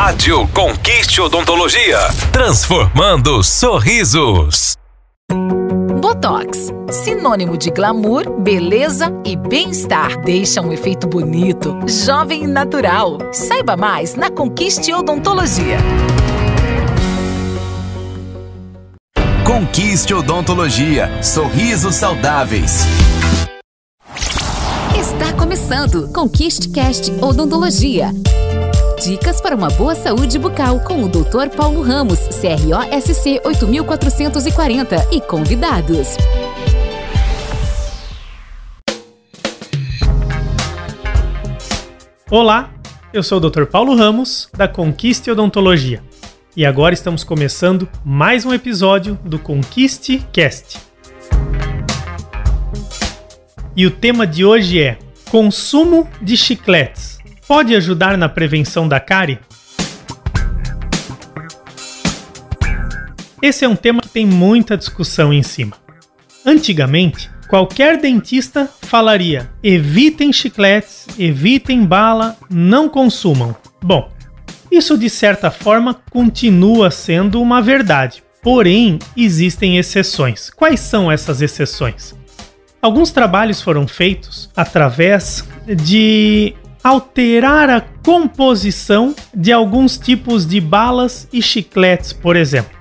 Rádio Conquiste Odontologia. Transformando sorrisos. Botox, sinônimo de glamour, beleza e bem-estar. Deixa um efeito bonito, jovem e natural. Saiba mais na Conquiste Odontologia. Conquiste Odontologia. Sorrisos saudáveis. Está começando Conquiste Cast Odontologia. Dicas para uma boa saúde bucal com o Dr. Paulo Ramos, CROSC 8440 e convidados. Olá, eu sou o Dr. Paulo Ramos, da Conquiste Odontologia. E agora estamos começando mais um episódio do Conquiste Cast. E o tema de hoje é Consumo de chicletes pode ajudar na prevenção da cárie? Esse é um tema que tem muita discussão em cima. Antigamente, qualquer dentista falaria: evitem chicletes, evitem bala, não consumam. Bom, isso de certa forma continua sendo uma verdade, porém existem exceções. Quais são essas exceções? Alguns trabalhos foram feitos através de alterar a composição de alguns tipos de balas e chicletes, por exemplo.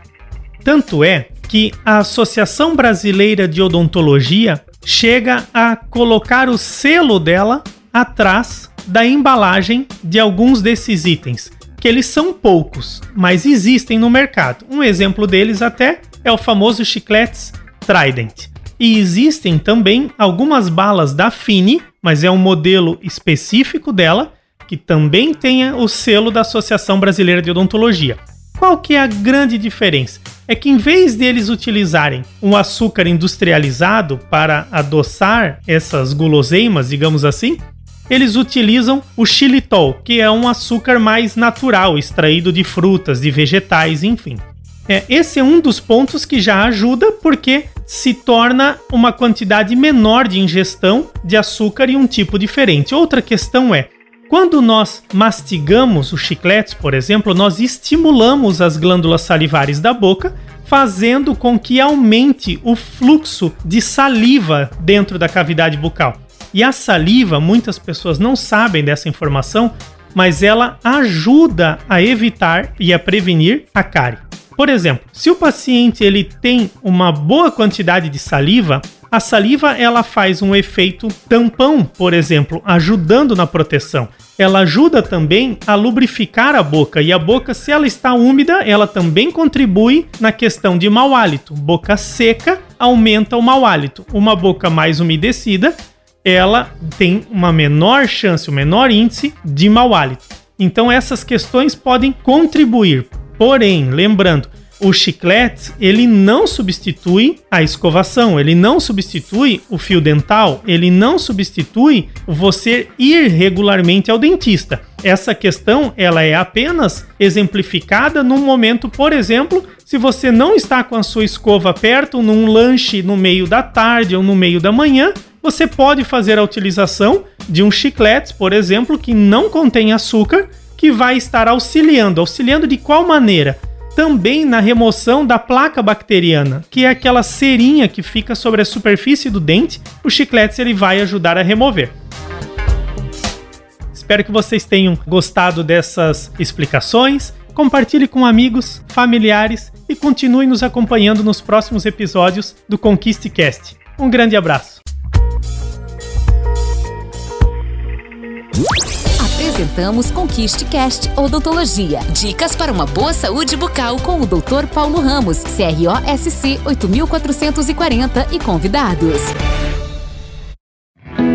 Tanto é que a Associação Brasileira de Odontologia chega a colocar o selo dela atrás da embalagem de alguns desses itens, que eles são poucos, mas existem no mercado. Um exemplo deles até é o famoso chicletes Trident. E existem também algumas balas da Fini, mas é um modelo específico dela, que também tenha o selo da Associação Brasileira de Odontologia. Qual que é a grande diferença? É que em vez deles utilizarem um açúcar industrializado para adoçar essas guloseimas, digamos assim, eles utilizam o xilitol, que é um açúcar mais natural, extraído de frutas, de vegetais, enfim. É, esse é um dos pontos que já ajuda porque se torna uma quantidade menor de ingestão de açúcar e um tipo diferente. Outra questão é, quando nós mastigamos os chicletes, por exemplo, nós estimulamos as glândulas salivares da boca, fazendo com que aumente o fluxo de saliva dentro da cavidade bucal. E a saliva, muitas pessoas não sabem dessa informação, mas ela ajuda a evitar e a prevenir a cárie. Por exemplo, se o paciente ele tem uma boa quantidade de saliva, a saliva ela faz um efeito tampão, por exemplo, ajudando na proteção. Ela ajuda também a lubrificar a boca e a boca, se ela está úmida, ela também contribui na questão de mau hálito. Boca seca aumenta o mau hálito. Uma boca mais umedecida, ela tem uma menor chance, um menor índice de mau hálito. Então essas questões podem contribuir. Porém, lembrando, o chiclete ele não substitui a escovação, ele não substitui o fio dental, ele não substitui você ir regularmente ao dentista. Essa questão ela é apenas exemplificada num momento, por exemplo, se você não está com a sua escova perto, num lanche no meio da tarde ou no meio da manhã, você pode fazer a utilização de um chiclete, por exemplo, que não contém açúcar que vai estar auxiliando. Auxiliando de qual maneira? Também na remoção da placa bacteriana, que é aquela cerinha que fica sobre a superfície do dente. O chiclete ele vai ajudar a remover. Espero que vocês tenham gostado dessas explicações. Compartilhe com amigos, familiares e continue nos acompanhando nos próximos episódios do Conquiste Cast. Um grande abraço. Apresentamos Conquiste Cast Odontologia. Dicas para uma boa saúde bucal com o Dr. Paulo Ramos, CROSC 8440 e convidados.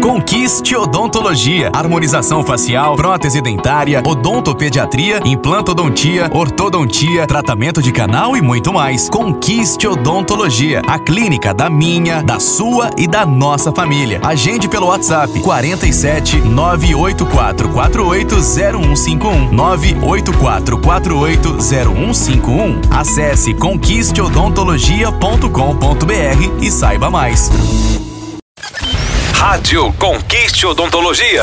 Conquiste Odontologia. Harmonização facial, prótese dentária, odontopediatria, implantodontia, ortodontia, tratamento de canal e muito mais. Conquiste Odontologia. A clínica da minha, da sua e da nossa família. Agende pelo WhatsApp 47 984 480151 984 480151. Acesse conquisteodontologia.com.br e saiba mais. Rádio Conquiste Odontologia.